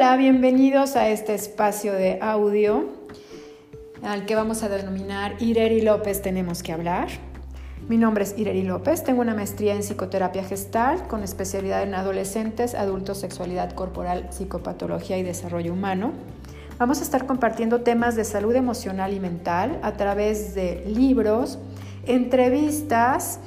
Hola, bienvenidos a este espacio de audio al que vamos a denominar Ireri López Tenemos que hablar. Mi nombre es Ireri López, tengo una maestría en psicoterapia gestal con especialidad en adolescentes, adultos, sexualidad corporal, psicopatología y desarrollo humano. Vamos a estar compartiendo temas de salud emocional y mental a través de libros, entrevistas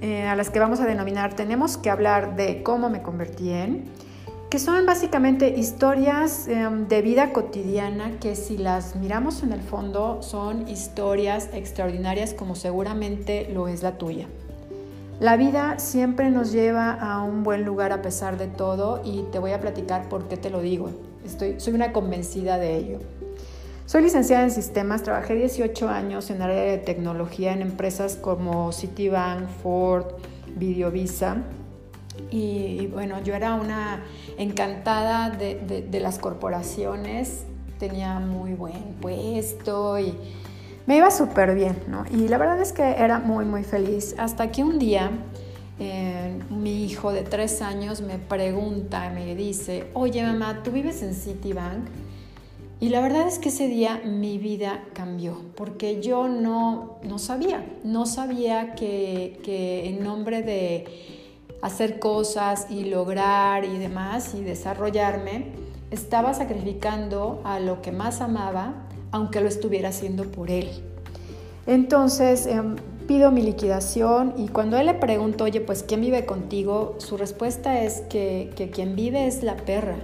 eh, a las que vamos a denominar Tenemos que hablar de cómo me convertí en que son básicamente historias em, de vida cotidiana que si las miramos en el fondo son historias extraordinarias como seguramente lo es la tuya. La vida siempre nos lleva a un buen lugar a pesar de todo y te voy a platicar por qué te lo digo. Estoy, soy una convencida de ello. Soy licenciada en sistemas, trabajé 18 años en área de tecnología en empresas como Citibank, Ford, Videovisa y, bueno, yo era una encantada de, las corporaciones, tenía muy buen puesto y me iba súper bien, ¿no? Y la verdad es que era muy, muy feliz. Hasta que un día eh, mi hijo de tres años me pregunta, me dice, oye mamá, ¿tú vives en Citibank? Y la verdad es que ese día mi vida cambió, porque yo no, no sabía, no sabía que, que en nombre de hacer cosas y lograr y demás y desarrollarme, estaba sacrificando a lo que más amaba, aunque lo estuviera haciendo por él. Entonces em, pido mi liquidación y cuando él le pregunto, oye, pues ¿quién vive contigo? Su respuesta es que, que quien vive es la perra.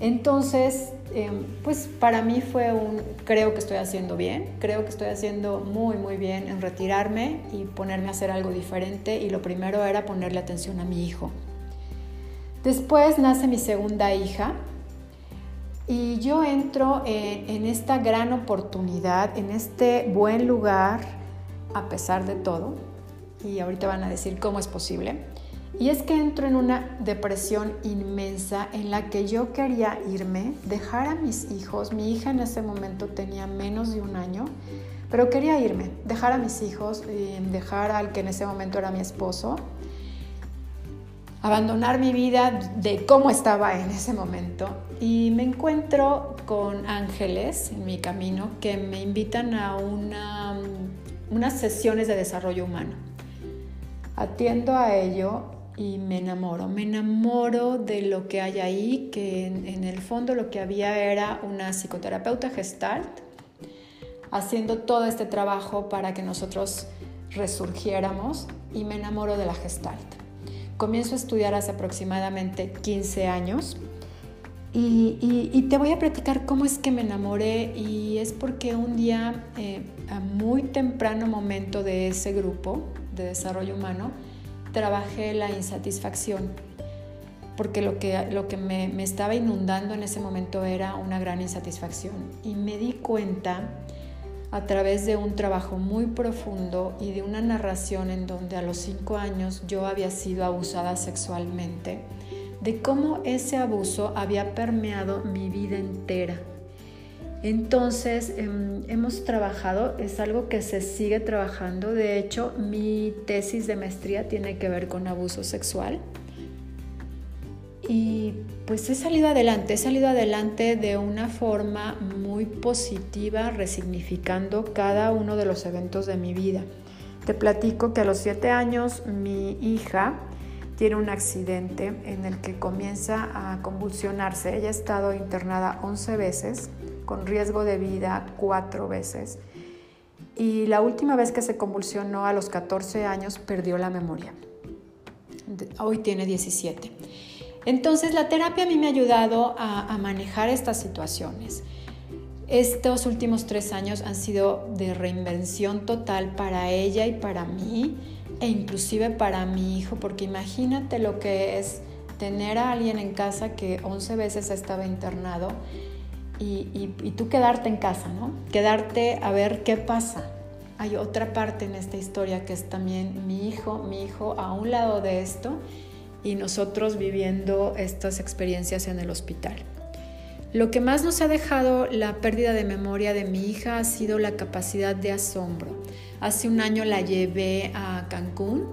Entonces Em, pues para mí fue un, creo que estoy haciendo bien, creo que estoy haciendo muy, muy bien en retirarme y ponerme a hacer algo diferente y lo primero era ponerle atención a mi hijo. Después nace mi segunda hija y yo entro en, en esta gran oportunidad, en este buen lugar, a pesar de todo, y ahorita van a decir cómo es posible y es que entro en una depresión inmensa en la que yo quería irme, dejar a mis hijos. Mi hija en ese momento tenía menos de un año, pero quería irme, dejar a mis hijos, dejar al que en ese momento era mi esposo, abandonar mi vida de cómo estaba en ese momento. Y me encuentro con ángeles en mi camino que me invitan a una, unas sesiones de desarrollo humano. Atiendo a ello y me enamoro. Me enamoro de lo que hay ahí, que en, el fondo lo que había era una psicoterapeuta gestalt haciendo todo este trabajo para que nosotros resurgiéramos y me enamoro de la gestalt. Comienzo a estudiar hace aproximadamente 15 años y, te voy a platicar cómo es que me enamoré y es porque un día, eh, a muy temprano momento de ese grupo de desarrollo humano, trabajé la insatisfacción, porque lo que, lo que me, me estaba inundando en ese momento era una gran insatisfacción. Y me di cuenta a través de un trabajo muy profundo y de una narración en donde a los cinco años yo había sido abusada sexualmente, de cómo ese abuso había permeado mi vida entera entonces, em, hemos trabajado, es algo que se sigue trabajando. De hecho, mi tesis de maestría tiene que ver con abuso sexual. Y pues he salido adelante, he salido adelante de una forma muy positiva, resignificando cada uno de los eventos de mi vida. Te platico que a los siete años mi hija tiene un accidente en el que comienza a convulsionarse. Ella ha estado internada 11 veces con riesgo de vida cuatro veces. Y la última vez que se convulsionó a los 14 años perdió la memoria. Hoy tiene 17. Entonces la terapia a mí me ha ayudado a, manejar estas situaciones. Estos últimos tres años han sido de reinvención total para ella y para mí, e inclusive para mi hijo, porque imagínate lo que es tener a alguien en casa que 11 veces estaba internado y, tú quedarte en casa, ¿no? Quedarte a ver qué pasa. Hay otra parte en esta historia que es también mi hijo, mi hijo a un lado de esto y nosotros viviendo estas experiencias en el hospital. Lo que más nos ha dejado la pérdida de memoria de mi hija ha sido la capacidad de asombro. Hace un año la llevé a Cancún,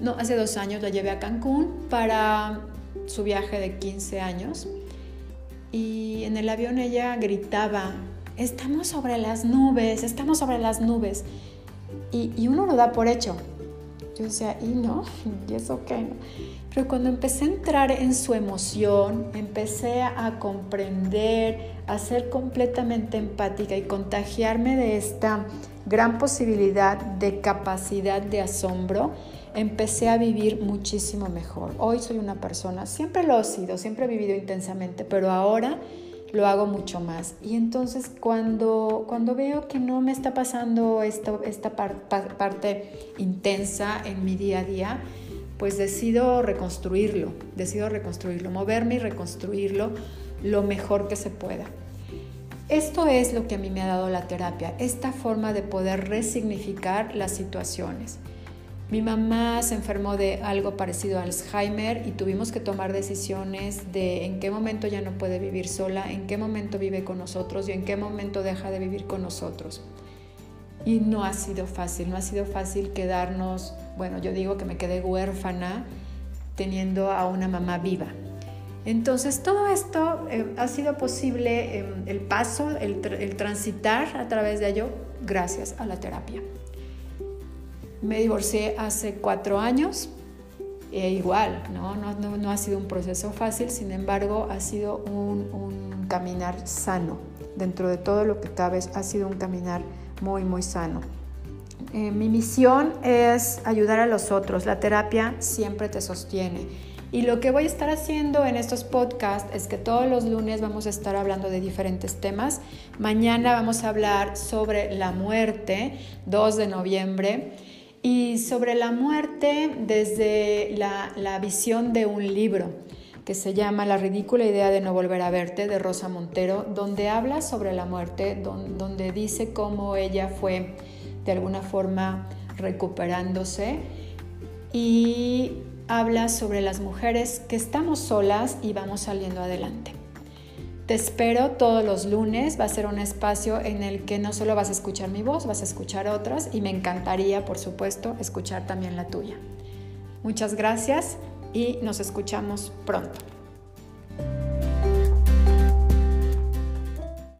no, hace dos años la llevé a Cancún para su viaje de 15 años y en el avión ella gritaba, estamos sobre las nubes, estamos sobre las nubes. Y, y uno lo da por hecho. Yo decía, ¿y no? ¿Y eso qué? Pero cuando empecé a entrar en su emoción, empecé a comprender, a ser completamente empática y contagiarme de esta gran posibilidad de capacidad de asombro, empecé a vivir muchísimo mejor. Hoy soy una persona, siempre lo he sido, siempre he vivido intensamente, pero ahora lo hago mucho más. Y entonces cuando, cuando veo que no me está pasando esta, esta parte intensa en mi día a día, pues decido reconstruirlo, decido reconstruirlo, moverme y reconstruirlo lo mejor que se pueda. Esto es lo que a mí me ha dado la terapia, esta forma de poder resignificar las situaciones. Mi mamá se enfermó de algo parecido a Alzheimer y tuvimos que tomar decisiones de en qué momento ya no puede vivir sola, en qué momento vive con nosotros y en qué momento deja de vivir con nosotros. Y no ha sido fácil, no ha sido fácil quedarnos, bueno, yo digo que me quedé huérfana teniendo a una mamá viva. Entonces todo esto eh, ha sido posible, eh, el paso, el, el transitar a través de ello, gracias a la terapia. Me divorcié hace cuatro años, e igual, ¿no? No, no, no, ha sido un proceso fácil, sin embargo, ha sido un, un, caminar sano. Dentro de todo lo que cabe, ha sido un caminar muy, muy sano. Eh, mi misión es ayudar a los otros. La terapia siempre te sostiene. Y lo que voy a estar haciendo en estos podcasts es que todos los lunes vamos a estar hablando de diferentes temas. Mañana vamos a hablar sobre la muerte, 2 de noviembre y sobre la muerte desde la, visión de un libro que se llama La ridícula idea de no volver a verte de Rosa Montero, donde habla sobre la muerte, donde, dice cómo ella fue de alguna forma recuperándose y habla sobre las mujeres que estamos solas y vamos saliendo adelante. Te espero todos los lunes, va a ser un espacio en el que no solo vas a escuchar mi voz, vas a escuchar otras y me encantaría, por supuesto, escuchar también la tuya. Muchas gracias y nos escuchamos pronto.